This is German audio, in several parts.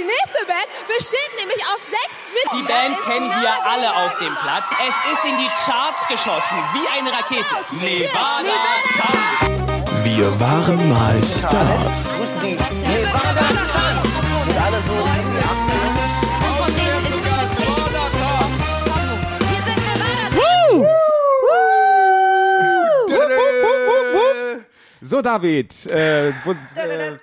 die nächste Band besteht nämlich aus sechs Die Mitgliedern. Band Ist kennen wir alle auf dem Platz. Es ist in die Charts geschossen, wie eine Rakete. Nevada, Nevada. Wir waren mal Stars. Nevada Jump. Von denen ist es Wir sind Nevada So, David, äh, wo, äh,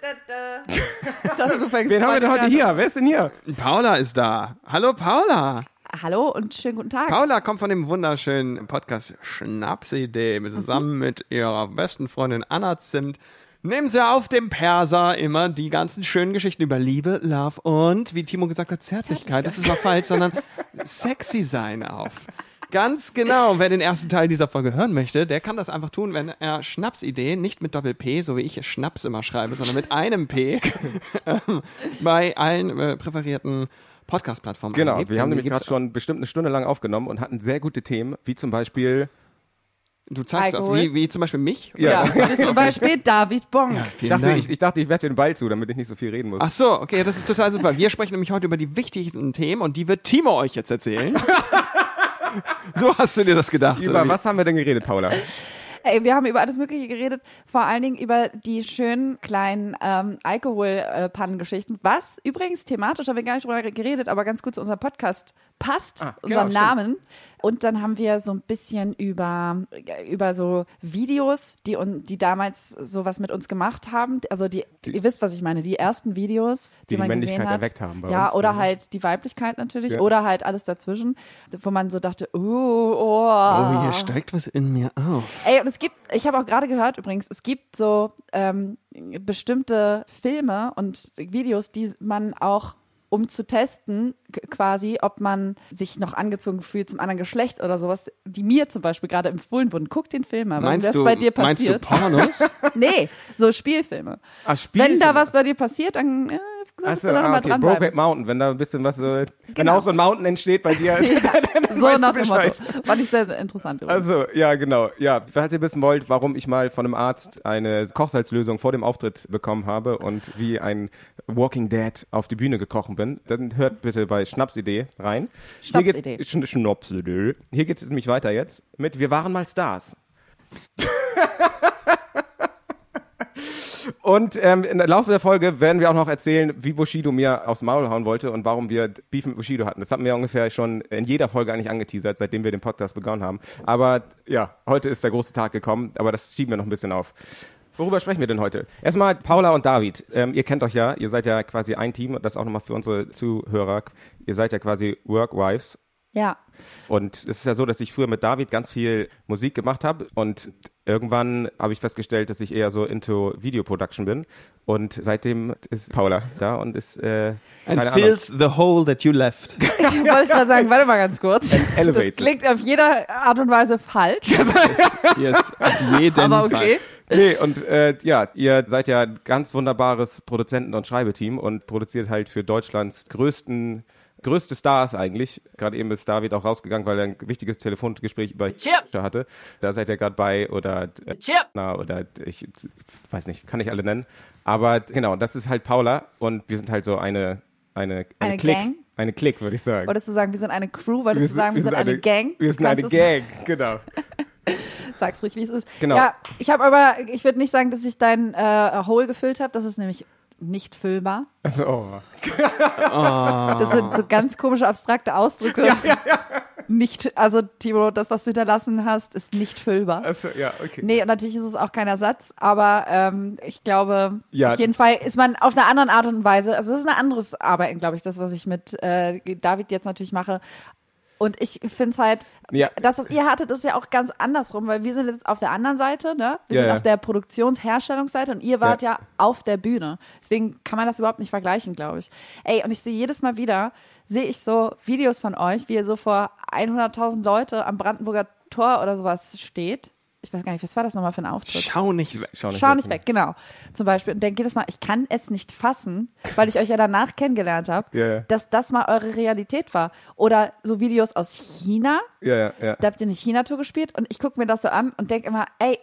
dachte, du fängst wen haben wir denn heute an. hier? Wer ist denn hier? Paula ist da. Hallo, Paula. Hallo und schönen guten Tag. Paula kommt von dem wunderschönen Podcast Schnapsidee zusammen mit ihrer besten Freundin Anna Zimt. Nehmen sie auf dem Perser immer die ganzen schönen Geschichten über Liebe, Love und, wie Timo gesagt hat, Zärtlichkeit. Das ist mal falsch, sondern sexy sein auf. Ganz genau. Und wer den ersten Teil dieser Folge hören möchte, der kann das einfach tun, wenn er Schnapsidee nicht mit Doppel-P, so wie ich Schnaps immer schreibe, sondern mit einem P ähm, bei allen äh, präferierten Podcast-Plattformen Genau, eingibt. wir haben nämlich gerade schon bestimmt eine Stunde lang aufgenommen und hatten sehr gute Themen, wie zum Beispiel. Du zeigst auf, wie, wie zum Beispiel mich? Ja, bist zum Beispiel David Bonk. Ich Vielen dachte, ich, ich dachte, ich werde dir den Ball zu, damit ich nicht so viel reden muss. Ach so, okay, das ist total super. Wir sprechen nämlich heute über die wichtigsten Themen und die wird Timo euch jetzt erzählen. so hast du dir das gedacht. Über was haben wir denn geredet, Paula? Ey, wir haben über alles Mögliche geredet, vor allen Dingen über die schönen kleinen ähm, Alkoholpannengeschichten. Was übrigens thematisch haben wir gar nicht drüber geredet, aber ganz gut zu unserem Podcast passt, Ah, unserem genau, stimmt. Namen. Und dann haben wir so ein bisschen über, über so Videos, die, die damals sowas mit uns gemacht haben. Also die, ihr wisst, was ich meine, die ersten Videos, die, Die die man gesehen Männlichkeit hat. erweckt haben bei ja, uns, oder ja. halt die Weiblichkeit natürlich, Ja. oder halt alles dazwischen, wo man so dachte, uh, oh, Oh, hier steigt was in mir auf. Ey, und es gibt, ich habe auch gerade gehört übrigens, es gibt so ähm, bestimmte Filme und Videos, die man auch, um zu testen, quasi, ob man sich noch angezogen fühlt zum anderen Geschlecht oder sowas, die mir zum Beispiel gerade empfohlen wurden. Guck den Film mal, Meinst das du, bei dir meinst du passiert. Pornos? nee, so Spielfilme. Wenn Spielfilme. da was bei dir passiert, dann äh, solltest Achso, ah, okay. dranbleiben. Brokeback Mountain, wenn da ein bisschen was so, wenn Genau. auch so ein Mountain entsteht bei dir. So weißt du nach dem. Motto. Fand ich sehr, sehr interessant übrigens. Also, ja, genau. Ja, falls ihr wissen wollt, warum ich mal von einem Arzt eine Kochsalzlösung vor dem Auftritt bekommen habe und wie ein Walking Dead auf die Bühne gekrochen bin, dann hört bitte bei Schnapsidee rein. Geht's- Schnapsidee. Schn Schnapsidee. Hier geht es nämlich weiter jetzt mit Wir waren mal Stars. Und ähm, im Laufe der Folge werden wir auch noch erzählen, wie Bushido mir aufs Maul hauen wollte und warum wir Beef mit Bushido hatten. Das hatten wir ungefähr schon in jeder Folge eigentlich angeteasert, seitdem wir den Podcast begonnen haben. Aber ja, heute ist der große Tag gekommen, aber das schieben wir noch ein bisschen auf. Worüber sprechen wir denn heute? Erstmal Paula und David. Ähm, ihr kennt euch ja, ihr seid ja quasi ein Team, und das auch nochmal für unsere Zuhörer. Ihr seid ja quasi Workwives. Ja. Und es ist ja so, dass ich früher mit David ganz viel Musik gemacht habe und irgendwann habe ich festgestellt, dass ich eher so into Video Production bin. Und seitdem ist Paula da und ist äh, And keine Ahnung. fills the hole that you left. Wollte ich gerade sagen, warte mal ganz kurz. Das klingt auf jeder Art und Weise falsch, yes, auf jeden aber okay. Nee, und äh, ja, ihr seid ja ein ganz wunderbares Produzenten- und Schreibeteam und produziert halt für Deutschlands größten größte Stars eigentlich. Gerade eben ist David auch rausgegangen, weil er ein wichtiges Telefongespräch über Chip. hatte. Da seid ihr gerade bei oder äh, Chip. na, oder ich weiß nicht, kann ich alle nennen. Aber genau, das ist halt Paula und wir sind halt so eine eine eine, Eine Clique, Gang? eine Clique, würde ich sagen. Wolltest du sagen, wir sind eine Crew? Wolltest du sagen, wir sind eine, Gang? Wir sind eine Gang, genau. Sag's ruhig, wie es ist. Genau. Ja, ich habe aber, ich würde nicht sagen, dass ich dein äh, Hole gefüllt habe. Das ist nämlich nicht füllbar. Also, oh. Das sind so ganz komische, abstrakte Ausdrücke. Nicht, also Timo, das, was du hinterlassen hast, ist nicht füllbar. also ja, okay. Nee, und natürlich ist es auch kein Ersatz, aber ähm, ich glaube, Ja. auf jeden Fall ist man auf eine andere Art und Weise, also es ist ein anderes Arbeiten, glaube ich, das, was ich mit äh, David jetzt natürlich mache. Und ich finde es halt, Ja. das, was ihr hattet, ist ja auch ganz andersrum, weil wir sind jetzt auf der anderen Seite, ne? Wir Ja, sind ja. auf der Produktionsherstellungsseite und ihr wart ja. auf der Bühne. Deswegen kann man das überhaupt nicht vergleichen, glaube ich. Ey, und ich sehe jedes Mal wieder, sehe ich so Videos von euch, wie ihr so vor 100.000 Leute am Brandenburger Tor oder sowas steht. Ich weiß gar nicht, was war das nochmal für ein Auftritt? Schau nicht weg. Schau nicht Schau weg. nicht weg, genau. Zum Beispiel. Und denke jedes Mal, ich kann es nicht fassen, weil ich euch ja danach kennengelernt habe, ja. dass das mal eure Realität war. Oder so Videos aus China, Ja, ja, ja. da habt ihr eine China-Tour gespielt und ich gucke mir das so an und denke immer, ey,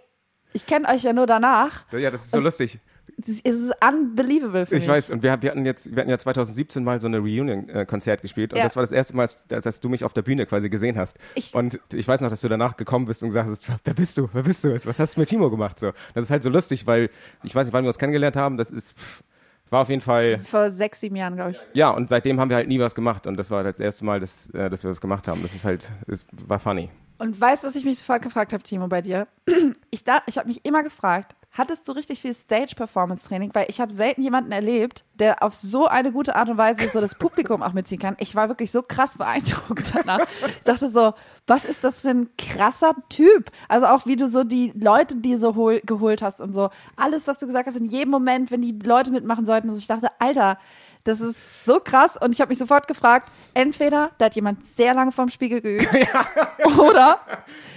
ich kenne euch ja nur danach. Ja, das ist so lustig. Es ist- unbelievable für Ich mich. weiß, und wir, wir hatten jetzt, wir hatten ja 2017 mal so eine Reunion-Konzert gespielt und Ja. das war das erste Mal, dass, dass du mich auf der Bühne quasi gesehen hast. Ich- und ich weiß noch, dass du danach gekommen bist und gesagt hast, wer bist du, wer bist du, was hast du mit Timo gemacht? So, das ist halt so lustig, weil ich weiß nicht, wann wir uns kennengelernt haben. Das ist pff, war auf jeden Fall Das ist vor sechs, sieben Jahren, glaube ich. ja und seitdem haben wir halt nie was gemacht und das war das erste Mal, dass, äh, dass wir das gemacht haben. Das ist halt, es war funny. Und weißt, was ich mich sofort gefragt habe, Timo, bei dir? Ich, da- ich habe mich immer gefragt, hattest du richtig viel Stage-Performance-Training? Weil ich habe selten jemanden erlebt, der auf so eine gute Art und Weise so das Publikum auch mitziehen kann. Ich war wirklich so krass beeindruckt danach. Ich dachte so, was ist das für ein krasser Typ? Also auch wie du so die Leute, die so hol, geholt hast und so. Alles, was du gesagt hast, in jedem Moment, wenn die Leute mitmachen sollten. Also ich dachte, Alter, das ist so krass. Und ich habe mich sofort gefragt, entweder da hat jemand sehr lange vorm Spiegel geübt oder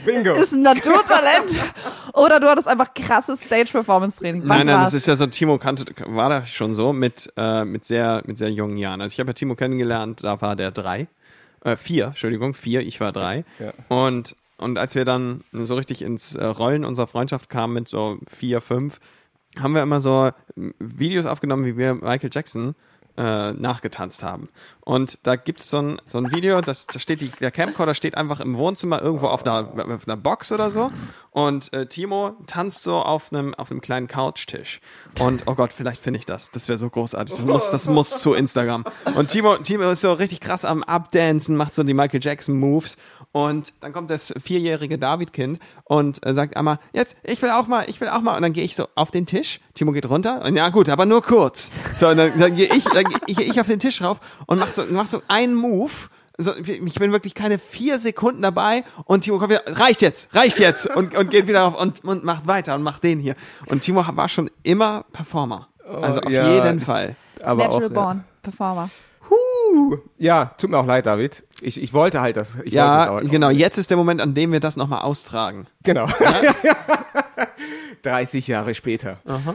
Bingo. ist ein Naturtalent oder du hattest einfach krasses Stage-Performance-Training. Nein, nein, war's? das ist ja so, Timo kannte, war da schon so mit, äh, mit sehr, mit sehr jungen Jahren. Also ich habe ja Timo kennengelernt, da war der drei, äh, vier, Entschuldigung, vier, ich war drei. Ja. Und, und als wir dann so richtig ins äh, Rollen unserer Freundschaft kamen mit so vier, fünf, haben wir immer so Videos aufgenommen, wie wir Michael Jackson äh, nachgetanzt haben. Und da gibt es so ein, so ein Video, das, da steht die, der Camcorder steht einfach im Wohnzimmer irgendwo auf einer, auf einer Box oder so. Und äh, Timo tanzt so auf einem, auf einem kleinen Couchtisch. Und oh Gott, vielleicht finde ich das. Das wäre so großartig. Das muss, das muss zu Instagram. Und Timo, Timo ist so richtig krass am Updancen, macht so die Michael Jackson Moves. Und dann kommt das vierjährige David-Kind und äh, sagt einmal, jetzt, ich will auch mal, ich will auch mal. Und dann gehe ich so auf den Tisch. Timo geht runter. Und ja gut, aber nur kurz. So, und dann, dann gehe ich, dann gehe ich, auf den Tisch rauf und mach so, mach so einen Move. So, ich bin wirklich keine vier Sekunden dabei und Timo kommt wieder, reicht jetzt, reicht jetzt und, und geht wieder auf und, und macht weiter und macht den hier. Und Timo war schon immer Performer. Also auf ja. jeden Fall. Aber Natural auch, Born Performer. Ja. ja, tut mir auch leid, David. Ich, ich wollte halt das. Ich wollte Ja, auch. genau. Jetzt ist der Moment, an dem wir das nochmal austragen. Genau. 30 Jahre später. Wollte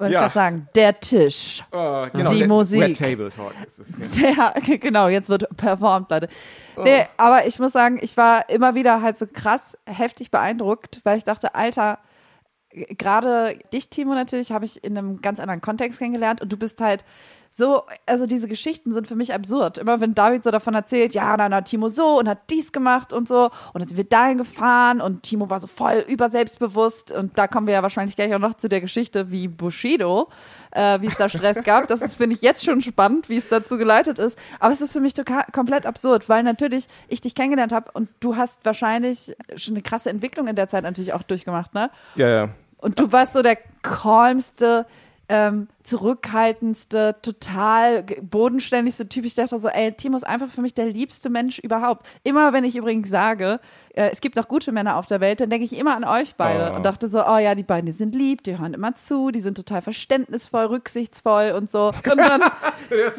Ja. ich gerade sagen, der Tisch. Oh, genau, Die der- Musik. Red Table Talk ist es. Ja. Der, genau, jetzt wird performt, Leute. Oh. Nee, aber ich muss sagen, ich war immer wieder halt so krass heftig beeindruckt, weil ich dachte, Alter, gerade dich, Timo, natürlich, habe ich in einem ganz anderen Kontext kennengelernt und du bist halt so, also diese Geschichten sind für mich absurd. Immer wenn David so davon erzählt, ja, dann hat Timo so und hat dies gemacht und so und dann sind wir dahin gefahren und Timo war so voll überselbstbewusst und da kommen wir ja wahrscheinlich gleich auch noch zu der Geschichte wie Bushido, äh, wie es da Stress gab. Das ist, finde ich, jetzt schon spannend, wie es dazu geleitet ist. Aber es ist für mich komplett absurd, weil natürlich ich dich kennengelernt habe und du hast wahrscheinlich schon eine krasse Entwicklung in der Zeit natürlich auch durchgemacht, ne? ja, ja. Und du warst so der calmste, ähm, zurückhaltendste, total bodenständigste Typ. Ich dachte so, ey, Timo ist einfach für mich der liebste Mensch überhaupt. Immer wenn ich übrigens sage, äh, es gibt noch gute Männer auf der Welt, dann denke ich immer an euch beide Oh. und dachte so, oh ja, die beiden, die sind lieb, die hören immer zu, die sind total verständnisvoll, rücksichtsvoll und so. Und dann Dann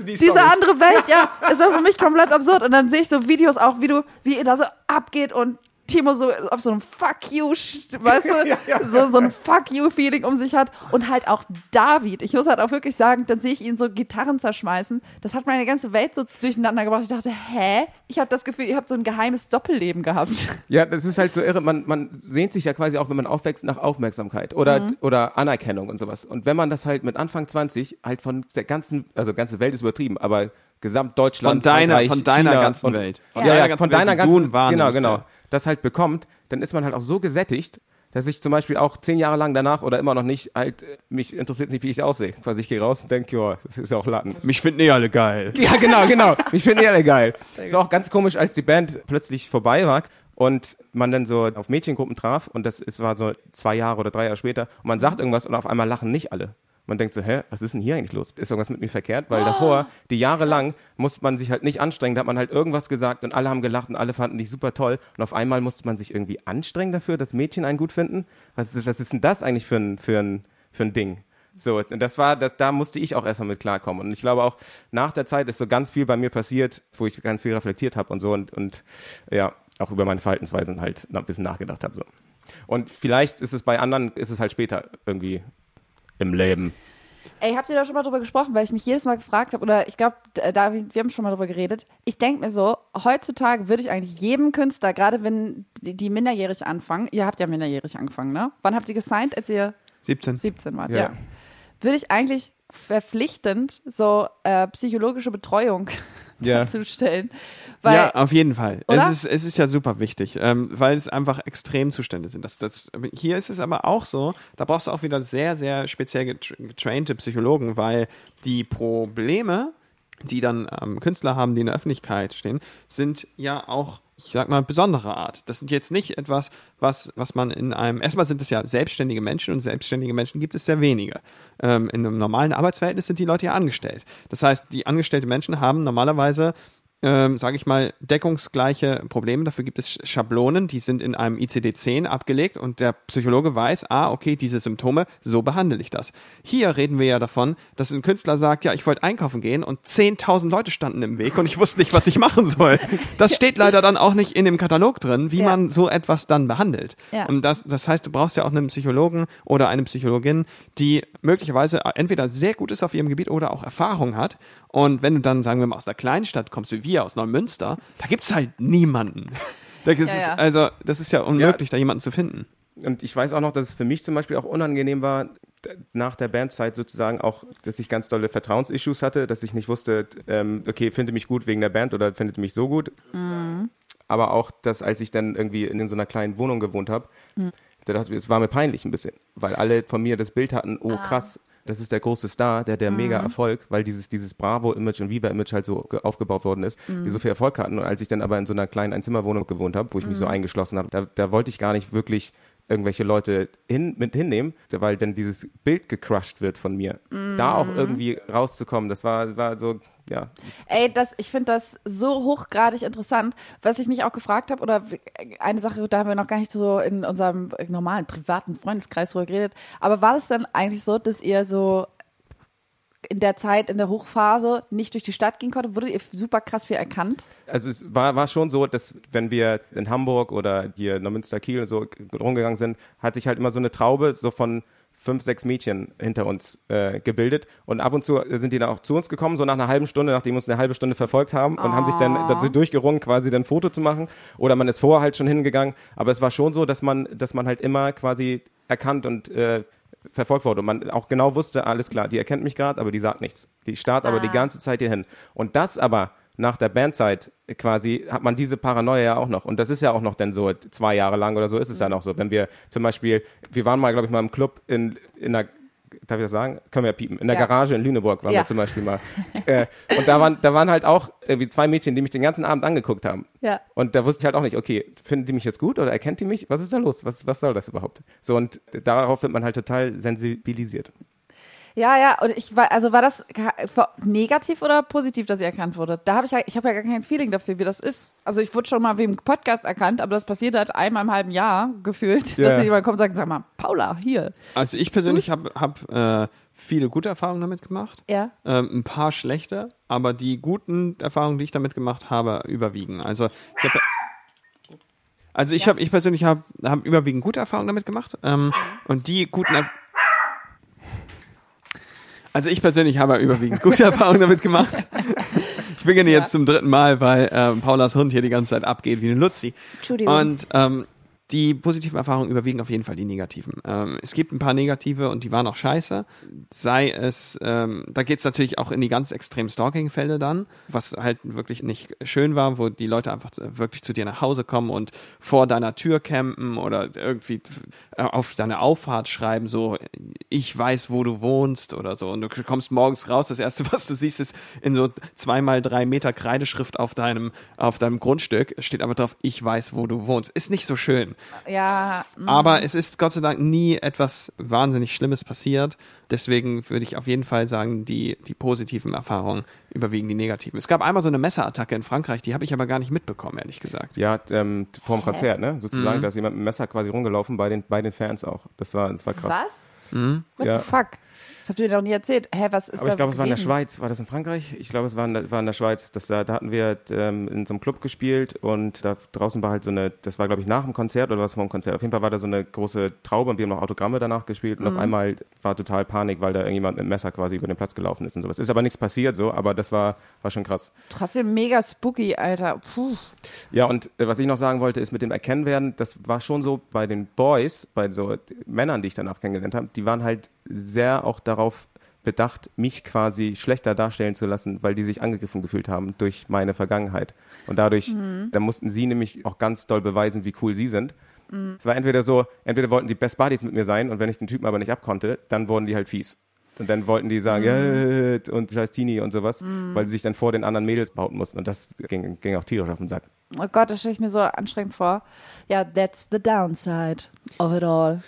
die diese andere Welt, ja, ist doch für mich komplett absurd. Und dann sehe ich so Videos auch, wie du, wie ihr da so abgeht und Timo so auf so einem Fuck you, weißt du, so, so ein Fuck you Feeling um sich hat und halt auch David. Ich muss halt auch wirklich sagen, dann sehe ich ihn so Gitarren zerschmeißen. Das hat meine ganze Welt so durcheinander gebracht. Ich dachte, hä? Ich habe das Gefühl, ihr habt so ein geheimes Doppelleben gehabt. Ja, das ist halt so irre. Man, man sehnt sich ja quasi auch, wenn man aufwächst, nach Aufmerksamkeit oder, Mhm. oder Anerkennung und sowas. Und wenn man das halt mit Anfang 20 halt von der ganzen, also ganze Welt ist übertrieben, aber Gesamtdeutschland, Von deiner- Frankreich, von deiner China ganzen und, Welt. Von Von ja, deiner ja, ganzen von Welt, deiner du ganzen, genau, genau, ja. Das halt bekommt, dann ist man halt auch so gesättigt, dass ich zum Beispiel auch zehn Jahre lang danach oder immer noch nicht halt, äh, mich interessiert nicht, wie ich aussehe. Quasi ich gehe raus und denke, ja, das ist ja auch Latten. Mich finden eh alle geil. Ja, genau, genau. Ich finde die alle geil. Es war auch ganz komisch, als die Band plötzlich vorbei war und man dann so auf Mädchengruppen traf und das ist, war so zwei Jahre oder drei Jahre später und man sagt irgendwas und auf einmal lachen nicht alle. Man denkt so, hä, was ist denn hier eigentlich los? Ist irgendwas mit mir verkehrt? Weil davor, die Jahre lang, musste man sich halt nicht anstrengen. Da hat man halt irgendwas gesagt und alle haben gelacht und alle fanden dich super toll. Und auf einmal musste man sich irgendwie anstrengen dafür, dass Mädchen einen gut finden. Was ist, was ist denn das eigentlich für ein, für ein, für ein Ding? So, und das war, das, da musste ich auch erstmal mit klarkommen. Und ich glaube auch, nach der Zeit ist so ganz viel bei mir passiert, wo ich ganz viel reflektiert habe und so und, und ja, auch über meine Verhaltensweisen halt ein bisschen nachgedacht habe. So. Und vielleicht ist es bei anderen, ist es halt später irgendwie im Leben. Ey, habt ihr da schon mal drüber gesprochen, weil ich mich jedes Mal gefragt habe, oder ich glaube, David, wir haben schon mal drüber geredet. Ich denke mir so, heutzutage würde ich eigentlich jedem Künstler, gerade wenn die, die minderjährig anfangen, ihr habt ja minderjährig angefangen, ne? Wann habt ihr gesigned, als ihr 17. 17 wart? Ja. Ja. würde ich eigentlich verpflichtend so äh, psychologische Betreuung Ja. stellen. Weil, ja, auf jeden Fall. Oder? Es ist, es ist ja super wichtig, ähm, weil es einfach Extremzustände sind. Das, das, hier ist es aber auch so, da brauchst du auch wieder sehr, sehr speziell getra getrainte Psychologen, weil die Probleme, die dann ähm, Künstler haben, die in der Öffentlichkeit stehen, sind ja auch, ich sag mal, besondere Art. Das sind jetzt nicht etwas, was, was man in einem, erstmal sind es ja selbstständige Menschen und selbstständige Menschen gibt es sehr wenige. Ähm, in einem normalen Arbeitsverhältnis sind die Leute ja angestellt. Das heißt, die angestellte Menschen haben normalerweise ähm, sage ich mal, deckungsgleiche Probleme. Dafür gibt es Schablonen, die sind in einem ICD-10 abgelegt und der Psychologe weiß, ah, okay, diese Symptome, so behandle ich das. Hier reden wir ja davon, dass ein Künstler sagt, ja, ich wollte einkaufen gehen und 10.000 Leute standen im Weg und ich wusste nicht, was ich machen soll. Das steht leider dann auch nicht in dem Katalog drin, wie Ja. man so etwas dann behandelt. Ja. Und das, das heißt, du brauchst ja auch einen Psychologen oder eine Psychologin, die möglicherweise entweder sehr gut ist auf ihrem Gebiet oder auch Erfahrung hat. Und wenn du dann, sagen wir mal, aus einer Kleinstadt kommst, wie wir aus Neumünster, da gibt's halt niemanden. Das ist, ja. Also, das ist ja unmöglich, da jemanden zu finden. Und ich weiß auch noch, dass es für mich zum Beispiel auch unangenehm war, nach der Bandzeit sozusagen auch, dass ich ganz dolle Vertrauensissues hatte, dass ich nicht wusste, ähm, okay, findet mich gut wegen der Band oder findet mich so gut. Aber auch, dass als ich dann irgendwie in so einer kleinen Wohnung gewohnt habe, da dachte ich, es war mir peinlich ein bisschen, weil alle von mir das Bild hatten, oh krass, das ist der große Star, der der mega Erfolg, weil dieses, dieses Bravo-Image und Viva-Image halt so ge- aufgebaut worden ist, die so viel Erfolg hatten. Und als ich dann aber in so einer kleinen Einzimmerwohnung gewohnt habe, wo ich mich so eingeschlossen habe, da, da wollte ich gar nicht wirklich irgendwelche Leute hin, mit hinnehmen, weil dann dieses Bild gecrushed wird von mir. Da auch irgendwie rauszukommen, das war, war so, ja, Ey, das, ich finde das so hochgradig interessant. Was ich mich auch gefragt habe, oder eine Sache, da haben wir noch gar nicht so in unserem normalen privaten Freundeskreis drüber geredet, aber war das dann eigentlich so, dass ihr so in der Zeit, in der Hochphase nicht durch die Stadt gehen konntet? Wurdet ihr super krass viel erkannt? Also es war, war schon so, dass wenn wir in Hamburg oder hier Neumünster, Kiel und so rumgegangen sind, hat sich halt immer so eine Traube so von fünf, sechs Mädchen hinter uns äh, gebildet und ab und zu sind die dann auch zu uns gekommen, so nach einer halben Stunde, nachdem wir uns eine halbe Stunde verfolgt haben und haben sich dann dazu durchgerungen, quasi dann ein Foto zu machen oder man ist vorher halt schon hingegangen, aber es war schon so, dass man, dass man halt immer quasi erkannt und äh, verfolgt wurde und man auch genau wusste, alles klar, die erkennt mich gerade, aber die sagt nichts. Die starrt aber die ganze Zeit hier hin. Und das aber nach der Bandzeit quasi hat man diese Paranoia ja auch noch. Und das ist ja auch noch dann so zwei Jahre lang oder so ist es ja noch so. Wenn wir zum Beispiel, wir waren mal, glaube ich, mal im Club in, in einer Darf ich das sagen? Können wir ja piepen. In der Ja. Garage in Lüneburg waren Ja. wir zum Beispiel mal. äh, und da waren, da waren halt auch irgendwie zwei Mädchen, die mich den ganzen Abend angeguckt haben. Ja. Und da wusste ich halt auch nicht, okay, findet die mich jetzt gut oder erkennt die mich? Was ist da los? Was, was soll das überhaupt? So, und darauf wird man halt total sensibilisiert. Ja, ja, und ich war, also war das negativ oder positiv, dass ihr erkannt wurde? Da habe ich ja, ich habe ja gar kein Feeling dafür, wie das ist. Also ich wurde schon mal wie im Podcast erkannt, aber das passiert halt einmal im halben Jahr gefühlt, Ja. dass jemand kommt und sagt, sag mal, Paula, hier. Also ich persönlich habe hab, äh, viele gute Erfahrungen damit gemacht. Ja. Ähm, ein paar schlechte, aber die guten Erfahrungen, die ich damit gemacht habe, überwiegen. Also ich hab, also ich habe, ich persönlich habe hab überwiegend gute Erfahrungen damit gemacht. Ähm, und die guten Erf also ich persönlich habe überwiegend gute Erfahrungen damit gemacht. Ich beginne jetzt zum dritten Mal, weil ähm, Paulas Hund hier die ganze Zeit abgeht wie eine Luzi. Entschuldigung. Und ähm, die positiven Erfahrungen überwiegen auf jeden Fall die negativen. Ähm, es gibt ein paar negative und die waren auch scheiße. Sei es, ähm, da geht's natürlich auch in die ganz extremen Stalking-Fälle dann, was halt wirklich nicht schön war, wo die Leute einfach wirklich zu dir nach Hause kommen und vor deiner Tür campen oder irgendwie äh, auf deine Auffahrt schreiben, so, ich weiß, wo du wohnst oder so. Und du kommst morgens raus, das erste, was du siehst, ist in so zweimal drei Meter Kreideschrift auf deinem, auf deinem Grundstück, steht aber drauf, ich weiß, wo du wohnst. Ist nicht so schön. Ja, Aber es ist Gott sei Dank nie etwas wahnsinnig Schlimmes passiert. Deswegen würde ich auf jeden Fall sagen, die, die positiven Erfahrungen überwiegen die negativen. Es gab einmal so eine Messerattacke in Frankreich, die habe ich aber gar nicht mitbekommen, ehrlich gesagt. Ja, ähm, vor dem Konzert, ne? Sozusagen, da ist jemand mit dem Messer quasi rumgelaufen bei den, bei den Fans auch. Das war, das war krass. was? What Ja. the fuck? Das habt ihr mir noch nie erzählt. Hä, was ist Aber da ich glaube, es war in der? Schweiz. War das in Frankreich? Ich glaube, es war in der, war in der Schweiz. Das, da, da hatten wir ähm, in so einem Club gespielt und da draußen war halt so eine, das war glaube ich nach dem Konzert oder was vor dem Konzert. Auf jeden Fall war da so eine große Traube und wir haben noch Autogramme danach gespielt und auf einmal war total Panik, weil da irgendjemand mit Messer quasi über den Platz gelaufen ist und sowas. Ist aber nichts passiert so, aber das war, war schon krass. Trotzdem mega spooky, Alter. Puh. Ja, und äh, was ich noch sagen wollte, ist mit dem Erkennwerden, das war schon so bei den Boys, bei so Männern, die ich danach kennengelernt habe, die waren halt sehr auch darauf bedacht, mich quasi schlechter darstellen zu lassen, weil die sich angegriffen gefühlt haben durch meine Vergangenheit. Und dadurch, da mussten sie nämlich auch ganz doll beweisen, wie cool sie sind. Es war entweder so, entweder wollten die Best Buddies mit mir sein und wenn ich den Typen aber nicht abkonnte, dann wurden die halt fies. Und dann wollten die sagen, ja, und scheiß Teenie und sowas, weil sie sich dann vor den anderen Mädels behaupten mussten. Und das ging, ging auch tierisch auf den Sack. Oh Gott, das stelle ich mir so anstrengend vor. Ja, that's the downside of it all.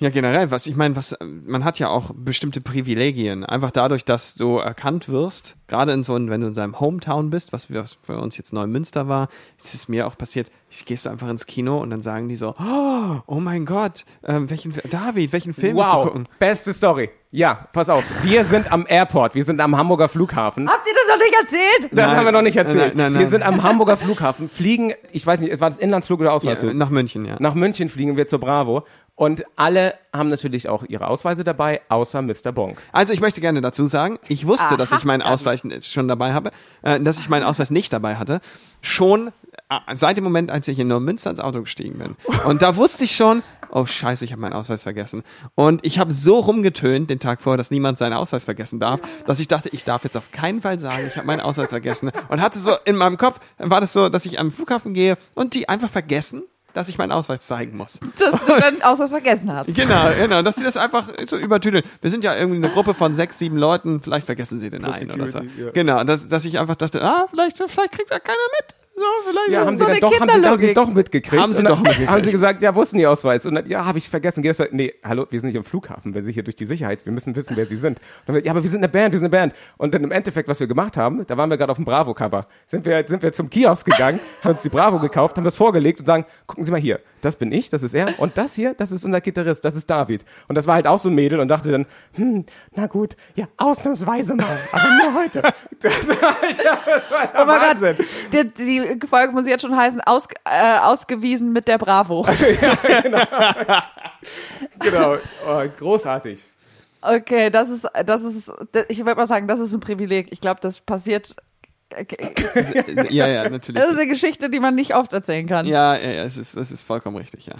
Ja, generell, was ich meine, was man hat ja auch bestimmte Privilegien. Einfach dadurch, dass du erkannt wirst, gerade in so einem, wenn du in seinem Hometown bist, was, was für uns jetzt Neumünster war, ist es mir auch passiert. Ich gehst du einfach ins Kino und dann sagen die so, oh, oh mein Gott, ähm, welchen David, welchen Film musst du Wow, gucken? beste Story. Ja, pass auf. Wir sind am Airport, wir sind am Hamburger Flughafen. Habt ihr das noch nicht erzählt? Das Nein. haben wir noch nicht erzählt. Nein, nein, nein. Wir sind am Hamburger Flughafen, fliegen, ich weiß nicht, war das Inlandsflug oder Ja, Auslandsflug? nach München, ja. Nach München fliegen wir zur Bravo und alle haben natürlich auch ihre Ausweise dabei, außer Mr. Bonk. Also ich möchte gerne dazu sagen, ich wusste, dass Aha, ich meinen. Ausweis schon dabei habe, äh, dass ich meinen Ausweis nicht dabei hatte, schon äh, seit dem Moment, als ich in Neumünster ins Auto gestiegen bin. Und da wusste ich schon, oh scheiße, ich habe meinen Ausweis vergessen. Und ich habe so rumgetönt den Tag vorher, dass niemand seinen Ausweis vergessen darf, dass ich dachte, ich darf jetzt auf keinen Fall sagen, ich habe meinen Ausweis vergessen. Und hatte so in meinem Kopf, war das so, dass ich am Flughafen gehe und die einfach vergessen, dass ich meinen Ausweis zeigen muss. Dass du dann Ausweis vergessen hast. Genau, genau, dass sie das einfach so übertüdeln. Wir sind ja irgendwie eine Gruppe von sechs, sieben Leuten, vielleicht vergessen sie den einen oder so. Security, ja. Genau, dass, dass ich einfach dachte, ah, vielleicht, vielleicht kriegt da keiner mit. So, vielleicht. Ja, haben so sie dann doch, haben sie, doch mitgekriegt. Haben sie doch mitgekriegt. Haben sie gesagt, ja, wo ist denn Ihr Ausweis? Und dann, ja, habe ich vergessen. Geh erst mal- Nee, hallo, wir sind nicht im Flughafen, wir sind hier durch die Sicherheit, wir müssen wissen, wer sie sind. Und dann, ja, aber wir sind eine Band, wir sind eine Band. Und dann im Endeffekt, was wir gemacht haben, da waren wir gerade auf dem Bravo-Cover. Sind wir, sind wir zum Kiosk gegangen, haben uns die Bravo gekauft, haben das vorgelegt und sagen, gucken Sie mal hier, das bin ich, das ist er. Und das hier, das ist unser Gitarrist, das ist David. Und das war halt auch so ein Mädel und dachte dann, hm, na gut, ja, ausnahmsweise mal, aber nur heute. Das war, das war Oh mein Wahnsinn. Gott, die, die Folge muss jetzt schon heißen, aus, äh, ausgewiesen mit der Bravo. Genau, oh, großartig. Okay, das ist, das ist, ich würde mal sagen, das ist ein Privileg. Ich glaube, das passiert, Ja, ja, natürlich. das ist eine Geschichte, die man nicht oft erzählen kann. Ja, ja, ja, es ist, es ist vollkommen richtig, ja.